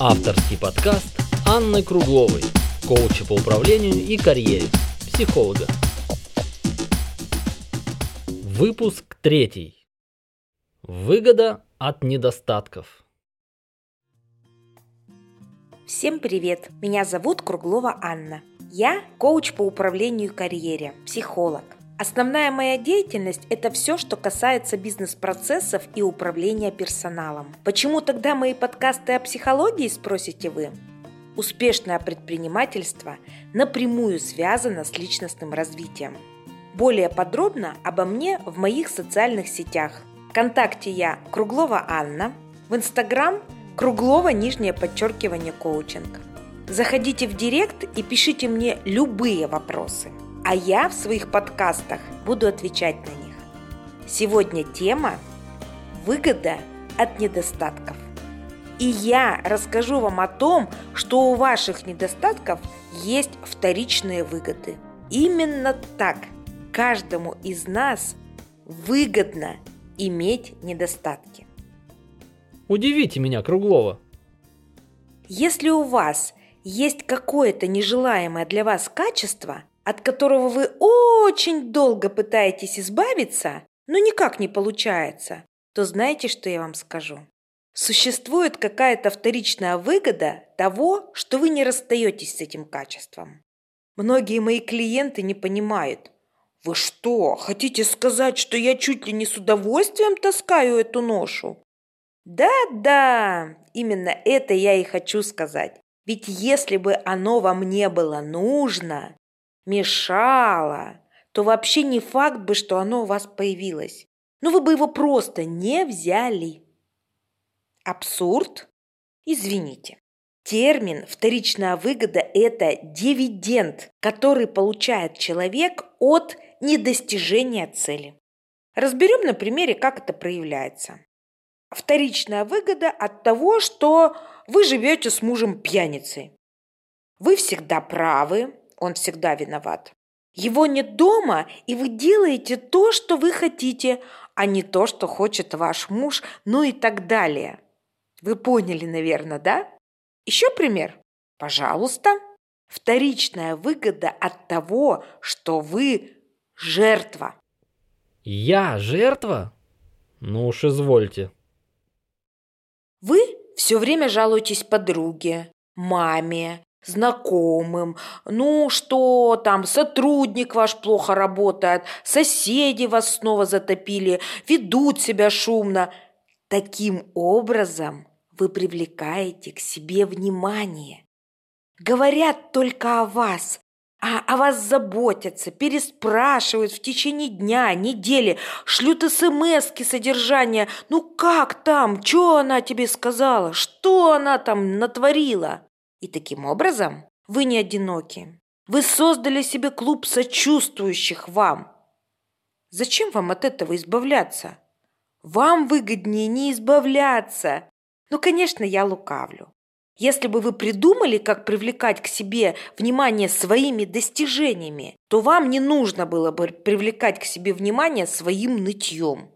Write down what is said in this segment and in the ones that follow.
Авторский подкаст Анны Кругловой, коуча по управлению и карьере, психолога. Выпуск третий. Выгода от недостатков. Всем привет! Меня зовут Круглова Анна. Я коуч по управлению карьере, психолог. Основная моя деятельность – это все, что касается бизнес-процессов и управления персоналом. Почему тогда мои подкасты о психологии, спросите вы? Успешное предпринимательство напрямую связано с личностным развитием. Более подробно обо мне в моих социальных сетях. Вконтакте я Круглова Анна, в Инстаграм Круглова нижнее подчеркивание коучинг. Заходите в Директ и пишите мне любые вопросы – а я в своих подкастах буду отвечать на них. Сегодня тема «Выгода от недостатков». И я расскажу вам о том, что у ваших недостатков есть вторичные выгоды. Именно так каждому из нас выгодно иметь недостатки. Удивите меня, Круглова. Если у вас есть какое-то нежелаемое для вас качество, от которого вы очень долго пытаетесь избавиться, но никак не получается, то знаете, что я вам скажу? Существует какая-то вторичная выгода того, что вы не расстаетесь с этим качеством. Многие мои клиенты не понимают. Вы что, хотите сказать, что я чуть ли не с удовольствием таскаю эту ношу? Да-да, именно это я и хочу сказать. Ведь если бы оно вам не было нужно, мешало, то вообще не факт бы, что оно у вас появилось. Но вы бы его просто не взяли. Абсурд? Извините. Термин «вторичная выгода» – это дивиденд, который получает человек от недостижения цели. Разберем на примере, как это проявляется. Вторичная выгода от того, что вы живете с мужем пьяницей. Вы всегда правы, он всегда виноват. Его нет дома, и вы делаете то, что вы хотите, а не то, что хочет ваш муж, ну и так далее. Вы поняли, наверное, да? Еще пример? Пожалуйста. Вторичная выгода от того, что вы жертва. Я жертва? Ну уж извольте. Вы все время жалуетесь подруге, маме, знакомым, ну что там, сотрудник ваш плохо работает, соседи вас снова затопили, ведут себя шумно. Таким образом вы привлекаете к себе внимание. Говорят только о вас, а о вас заботятся, переспрашивают в течение дня, недели, шлют смс содержания. Ну как там, что она тебе сказала, что она там натворила? И таким образом вы не одиноки. Вы создали себе клуб сочувствующих вам. Зачем вам от этого избавляться? Вам выгоднее не избавляться. Ну, конечно, я лукавлю. Если бы вы придумали, как привлекать к себе внимание своими достижениями, то вам не нужно было бы привлекать к себе внимание своим нытьем.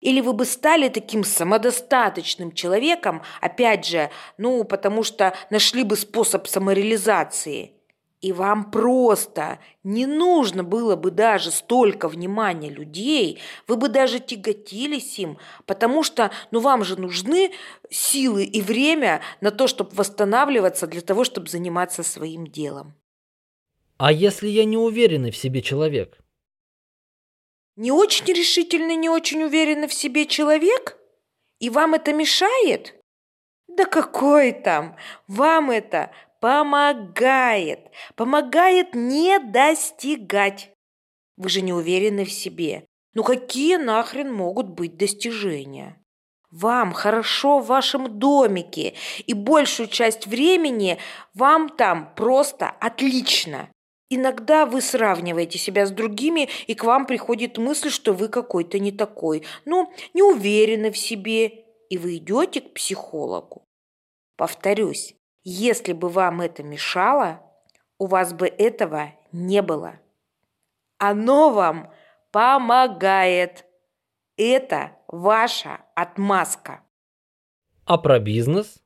Или вы бы стали таким самодостаточным человеком, опять же, ну, потому что нашли бы способ самореализации. И вам просто не нужно было бы даже столько внимания людей, вы бы даже тяготились им, потому что, ну, вам же нужны силы и время на то, чтобы восстанавливаться, для того, чтобы заниматься своим делом. А если я не уверенный в себе человек? Не очень решительный, не очень уверенный в себе человек? И вам это мешает? Да какой там? Вам это помогает. Помогает не достигать. Вы же не уверены в себе. Ну какие нахрен могут быть достижения? Вам хорошо в вашем домике, и большую часть времени вам там просто отлично. Иногда вы сравниваете себя с другими, и к вам приходит мысль, что вы какой-то не такой, ну, не уверены в себе, и вы идете к психологу. Повторюсь, если бы вам это мешало, у вас бы этого не было. Оно вам помогает. Это ваша отмазка. А про бизнес?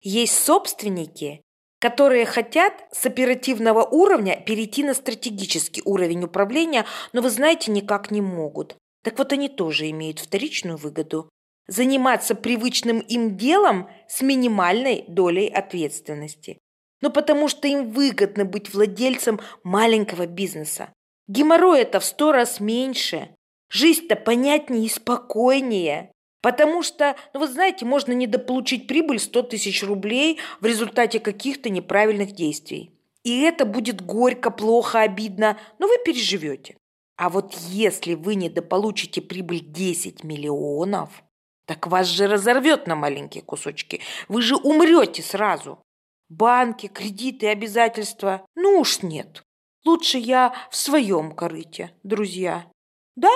Есть собственники, которые хотят с оперативного уровня перейти на стратегический уровень управления, но, вы знаете, никак не могут. Так вот они тоже имеют вторичную выгоду. Заниматься привычным им делом с минимальной долей ответственности. Но потому что им выгодно быть владельцем маленького бизнеса. Геморрой это в сто раз меньше. Жизнь-то понятнее и спокойнее. Потому что, ну вы знаете, можно недополучить прибыль 100 тысяч рублей в результате каких-то неправильных действий. И это будет горько, плохо, обидно, но вы переживете. А вот если вы недополучите прибыль 10 миллионов, так вас же разорвет на маленькие кусочки. Вы же умрете сразу. Банки, кредиты, обязательства. Ну уж нет. Лучше я в своем корыте, друзья. Да?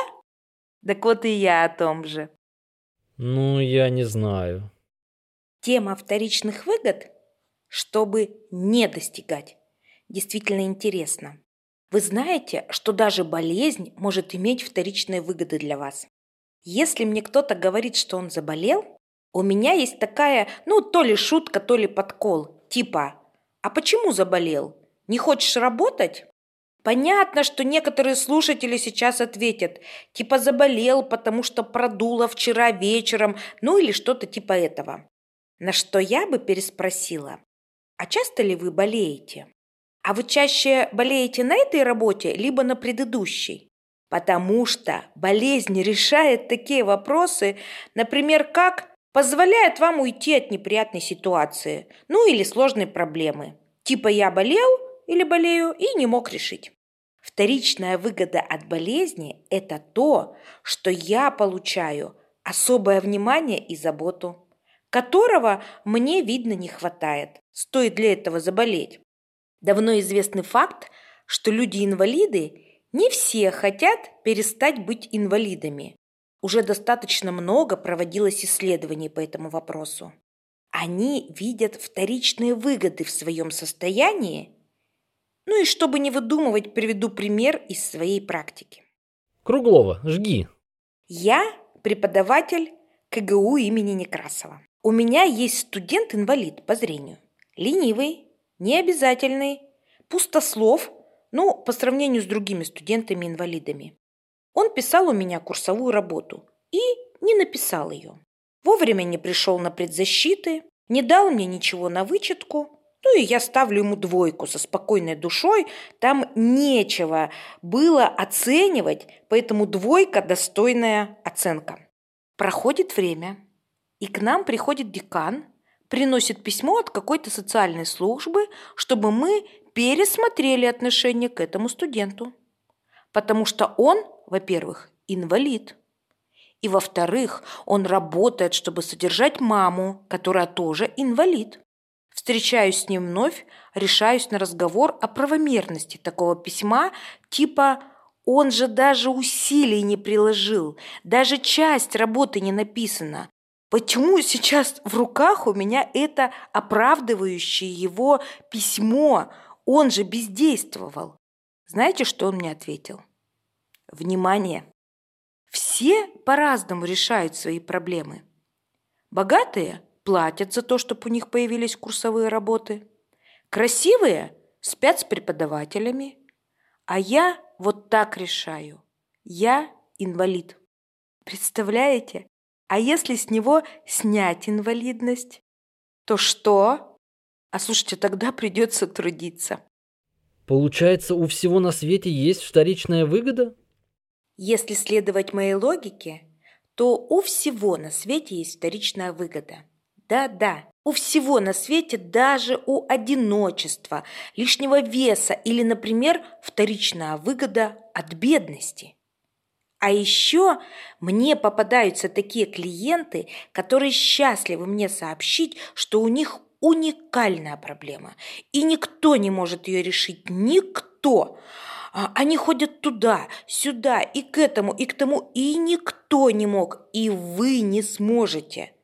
Так вот и я о том же. Ну, я не знаю. Тема вторичных выгод, чтобы не достигать, действительно интересна. Вы знаете, что даже болезнь может иметь вторичные выгоды для вас. Если мне кто-то говорит, что он заболел, у меня есть такая, ну, то ли шутка, то ли подкол, типа «А почему заболел? Не хочешь работать?» Понятно, что некоторые слушатели сейчас ответят, типа заболел, потому что продуло вчера вечером, ну или что-то типа этого. На что я бы переспросила, а часто ли вы болеете? А вы чаще болеете на этой работе, либо на предыдущей? Потому что болезнь решает такие вопросы, например, как позволяет вам уйти от неприятной ситуации, ну или сложной проблемы. Типа я болел, или болею и не мог решить. Вторичная выгода от болезни – это то, что я получаю особое внимание и заботу, которого мне, видно, не хватает. Стоит для этого заболеть. Давно известный факт, что люди-инвалиды не все хотят перестать быть инвалидами. Уже достаточно много проводилось исследований по этому вопросу. Они видят вторичные выгоды в своем состоянии ну и чтобы не выдумывать, приведу пример из своей практики. Круглова, жги. Я преподаватель КГУ имени Некрасова. У меня есть студент-инвалид по зрению. Ленивый, необязательный, пустослов, ну, по сравнению с другими студентами-инвалидами. Он писал у меня курсовую работу и не написал ее. Вовремя не пришел на предзащиты, не дал мне ничего на вычетку, ну и я ставлю ему двойку со спокойной душой. Там нечего было оценивать, поэтому двойка – достойная оценка. Проходит время, и к нам приходит декан, приносит письмо от какой-то социальной службы, чтобы мы пересмотрели отношение к этому студенту. Потому что он, во-первых, инвалид. И, во-вторых, он работает, чтобы содержать маму, которая тоже инвалид. Встречаюсь с ним вновь, решаюсь на разговор о правомерности такого письма, типа «он же даже усилий не приложил, даже часть работы не написана». Почему сейчас в руках у меня это оправдывающее его письмо? Он же бездействовал. Знаете, что он мне ответил? Внимание! Все по-разному решают свои проблемы. Богатые – платят за то, чтобы у них появились курсовые работы. Красивые спят с преподавателями. А я вот так решаю. Я инвалид. Представляете? А если с него снять инвалидность, то что? А слушайте, тогда придется трудиться. Получается, у всего на свете есть вторичная выгода? Если следовать моей логике, то у всего на свете есть вторичная выгода – да-да, у всего на свете, даже у одиночества, лишнего веса или, например, вторичная выгода от бедности. А еще мне попадаются такие клиенты, которые счастливы мне сообщить, что у них уникальная проблема, и никто не может ее решить, никто. А они ходят туда, сюда, и к этому, и к тому, и никто не мог, и вы не сможете.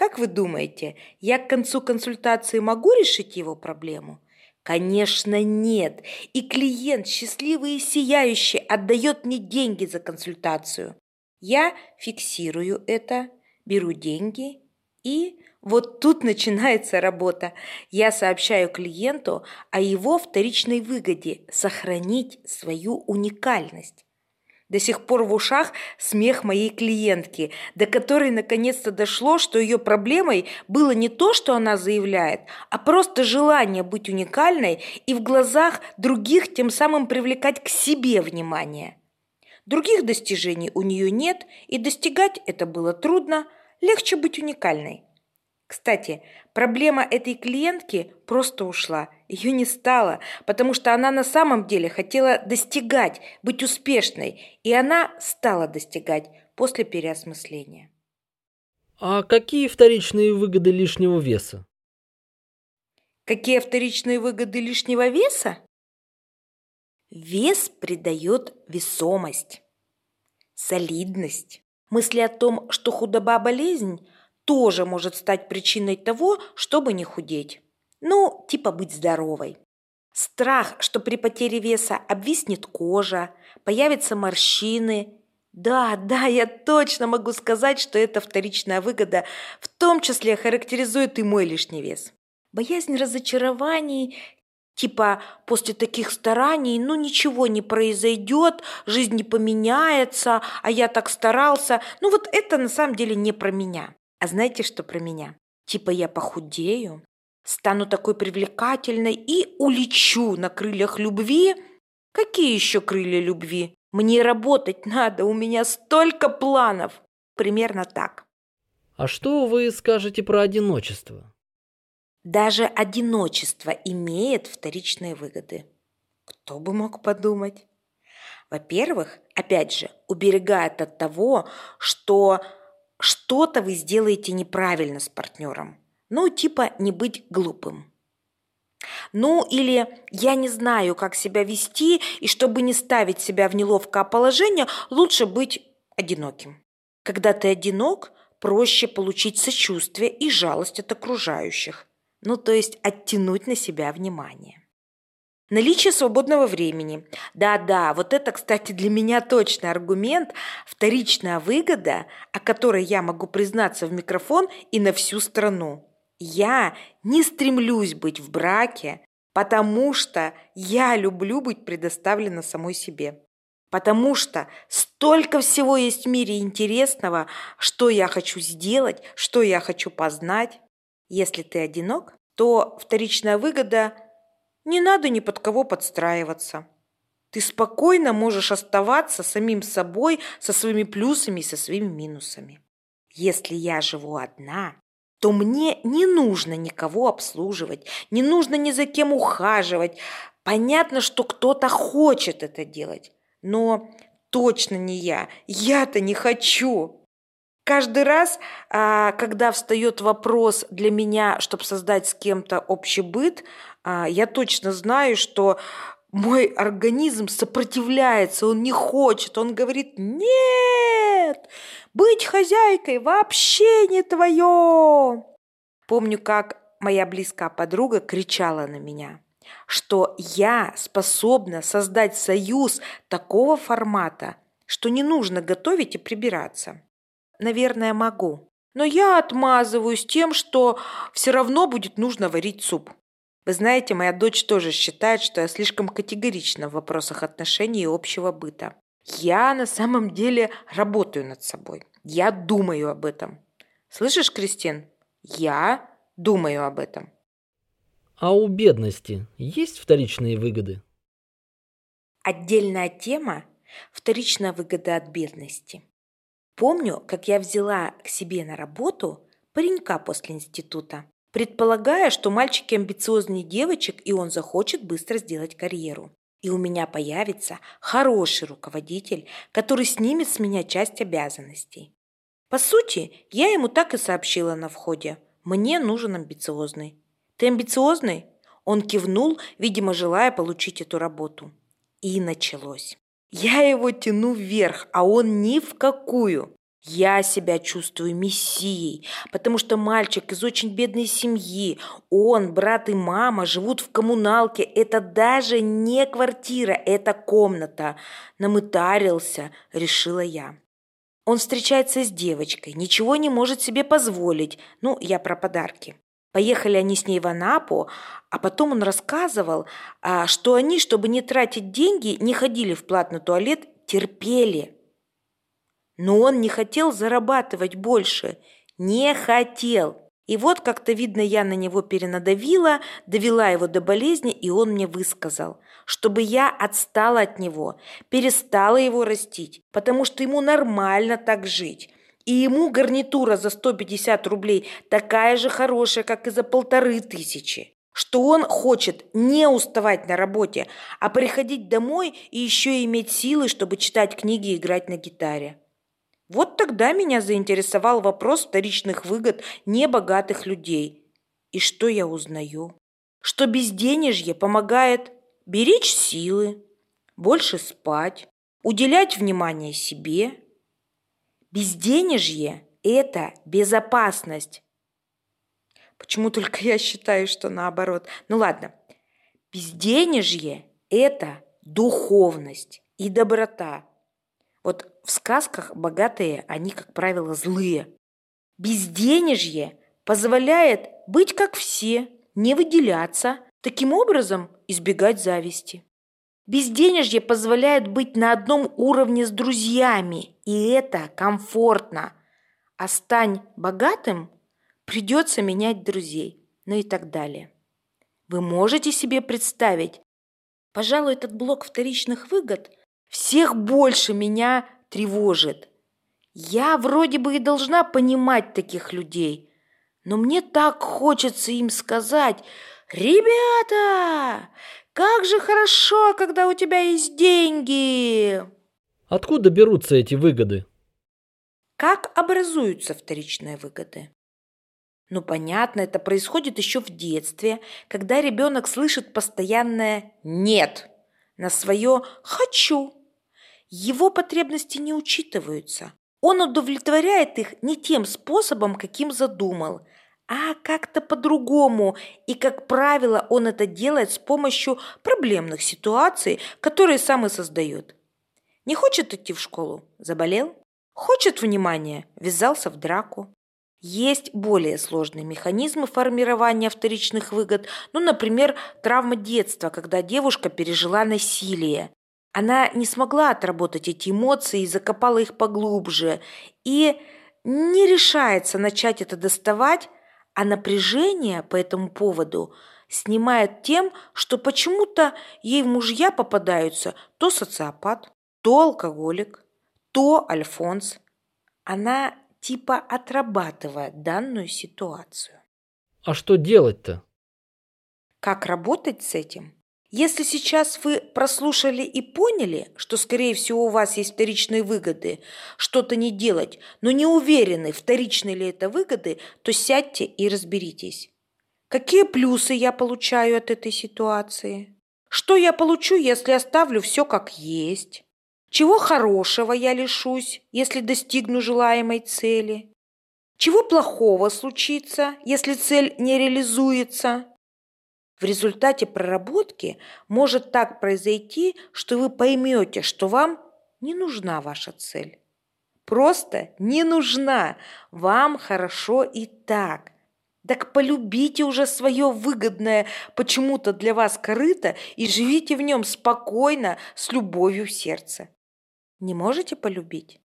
Как вы думаете, я к концу консультации могу решить его проблему? Конечно, нет. И клиент, счастливый и сияющий, отдает мне деньги за консультацию. Я фиксирую это, беру деньги И вот тут начинается работа. Я сообщаю клиенту о его вторичной выгоде – сохранить свою уникальность. До сих пор в ушах смех моей клиентки, до которой наконец-то дошло, что ее проблемой было не то, что она заявляет, а просто желание быть уникальной и в глазах других тем самым привлекать к себе внимание. Других достижений у нее нет, и достигать это было трудно, легче быть уникальной. Кстати, проблема этой клиентки просто ушла. Ее не стало, потому что она на самом деле хотела достигать, быть успешной. И она стала достигать после переосмысления. А какие вторичные выгоды лишнего веса? Какие вторичные выгоды лишнего веса? Вес придает весомость, солидность. Мысли о том, что худоба – болезнь – тоже может стать причиной того, чтобы не худеть. Ну, типа быть здоровой. Страх, что при потере веса обвиснет кожа, появятся морщины. Да, да, я точно могу сказать, что эта вторичная выгода в том числе характеризует и мой лишний вес. Боязнь разочарований, типа после таких стараний, ну ничего не произойдет, жизнь не поменяется, а я так старался. Ну вот это на самом деле не про меня. А знаете, что про меня? Типа я похудею, стану такой привлекательной и улечу на крыльях любви. Какие еще крылья любви? Мне работать надо, у меня столько планов. Примерно так. А что вы скажете про одиночество? Даже одиночество имеет вторичные выгоды. Кто бы мог подумать? Во-первых, опять же, уберегает от того, что что-то вы сделаете неправильно с партнером. Ну, типа не быть глупым. Ну, или я не знаю, как себя вести, и чтобы не ставить себя в неловкое положение, лучше быть одиноким. Когда ты одинок, проще получить сочувствие и жалость от окружающих. Ну, то есть оттянуть на себя внимание. Наличие свободного времени. Да-да, вот это, кстати, для меня точный аргумент. Вторичная выгода, о которой я могу признаться в микрофон и на всю страну. Я не стремлюсь быть в браке, потому что я люблю быть предоставлена самой себе. Потому что столько всего есть в мире интересного, что я хочу сделать, что я хочу познать. Если ты одинок, то вторичная выгода – не надо ни под кого подстраиваться. Ты спокойно можешь оставаться самим собой со своими плюсами и со своими минусами. Если я живу одна, то мне не нужно никого обслуживать, не нужно ни за кем ухаживать. Понятно, что кто-то хочет это делать, но точно не я. Я-то не хочу. Каждый раз, а, когда встает вопрос для меня, чтобы создать с кем-то общий быт, я точно знаю, что мой организм сопротивляется, он не хочет, он говорит, нет, быть хозяйкой вообще не твое. Помню, как моя близкая подруга кричала на меня, что я способна создать союз такого формата, что не нужно готовить и прибираться. Наверное, могу. Но я отмазываюсь тем, что все равно будет нужно варить суп. Вы знаете, моя дочь тоже считает, что я слишком категорична в вопросах отношений и общего быта. Я на самом деле работаю над собой. Я думаю об этом. Слышишь, Кристин? Я думаю об этом. А у бедности есть вторичные выгоды? Отдельная тема – вторичная выгода от бедности. Помню, как я взяла к себе на работу паренька после института предполагая, что мальчики амбициознее девочек, и он захочет быстро сделать карьеру. И у меня появится хороший руководитель, который снимет с меня часть обязанностей. По сути, я ему так и сообщила на входе. Мне нужен амбициозный. Ты амбициозный? Он кивнул, видимо, желая получить эту работу. И началось. Я его тяну вверх, а он ни в какую. Я себя чувствую мессией, потому что мальчик из очень бедной семьи, он, брат и мама живут в коммуналке. Это даже не квартира, это комната. Намытарился, решила я. Он встречается с девочкой, ничего не может себе позволить. Ну, я про подарки. Поехали они с ней в Анапу, а потом он рассказывал, а, что они, чтобы не тратить деньги, не ходили в платный туалет, терпели. Но он не хотел зарабатывать больше. Не хотел. И вот как-то, видно, я на него перенадавила, довела его до болезни, и он мне высказал, чтобы я отстала от него, перестала его растить, потому что ему нормально так жить. И ему гарнитура за 150 рублей такая же хорошая, как и за полторы тысячи. Что он хочет не уставать на работе, а приходить домой и еще иметь силы, чтобы читать книги и играть на гитаре. Вот тогда меня заинтересовал вопрос вторичных выгод небогатых людей. И что я узнаю? Что безденежье помогает беречь силы, больше спать, уделять внимание себе. Безденежье – это безопасность. Почему только я считаю, что наоборот? Ну ладно. Безденежье – это духовность и доброта – вот в сказках богатые, они, как правило, злые. Безденежье позволяет быть как все, не выделяться, таким образом избегать зависти. Безденежье позволяет быть на одном уровне с друзьями, и это комфортно. А стань богатым, придется менять друзей, ну и так далее. Вы можете себе представить, пожалуй, этот блок вторичных выгод – всех больше меня тревожит. Я вроде бы и должна понимать таких людей, но мне так хочется им сказать, «Ребята, как же хорошо, когда у тебя есть деньги!» Откуда берутся эти выгоды? Как образуются вторичные выгоды? Ну, понятно, это происходит еще в детстве, когда ребенок слышит постоянное «нет» на свое «хочу», его потребности не учитываются. Он удовлетворяет их не тем способом, каким задумал, а как-то по-другому. И, как правило, он это делает с помощью проблемных ситуаций, которые сам и создает. Не хочет идти в школу? Заболел? Хочет внимания? Ввязался в драку? Есть более сложные механизмы формирования вторичных выгод, ну, например, травма детства, когда девушка пережила насилие. Она не смогла отработать эти эмоции и закопала их поглубже. И не решается начать это доставать, а напряжение по этому поводу снимает тем, что почему-то ей в мужья попадаются то социопат, то алкоголик, то альфонс. Она типа отрабатывает данную ситуацию. А что делать-то? Как работать с этим? Если сейчас вы прослушали и поняли, что, скорее всего, у вас есть вторичные выгоды, что-то не делать, но не уверены, вторичные ли это выгоды, то сядьте и разберитесь. Какие плюсы я получаю от этой ситуации? Что я получу, если оставлю все как есть? Чего хорошего я лишусь, если достигну желаемой цели? Чего плохого случится, если цель не реализуется? В результате проработки может так произойти, что вы поймете, что вам не нужна ваша цель. Просто не нужна. Вам хорошо и так. Так полюбите уже свое выгодное почему-то для вас корыто и живите в нем спокойно, с любовью в сердце. Не можете полюбить?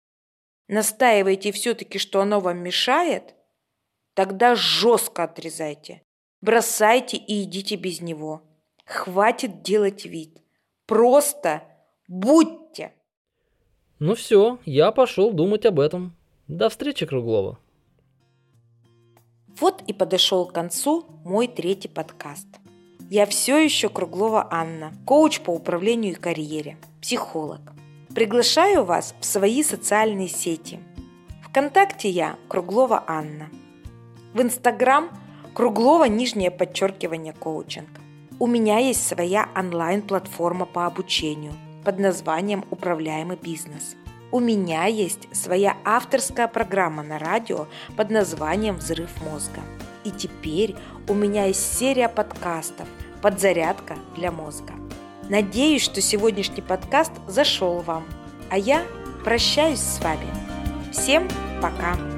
Настаиваете все-таки, что оно вам мешает? Тогда жестко отрезайте. Бросайте и идите без него. Хватит делать вид. Просто будьте. Ну все, я пошел думать об этом. До встречи, Круглова. Вот и подошел к концу мой третий подкаст. Я все еще Круглова Анна, коуч по управлению и карьере, психолог. Приглашаю вас в свои социальные сети. Вконтакте я Круглова Анна. В Инстаграм – Круглого нижнее подчеркивание коучинг. У меня есть своя онлайн-платформа по обучению под названием «Управляемый бизнес». У меня есть своя авторская программа на радио под названием «Взрыв мозга». И теперь у меня есть серия подкастов «Подзарядка для мозга». Надеюсь, что сегодняшний подкаст зашел вам, а я прощаюсь с вами. Всем пока!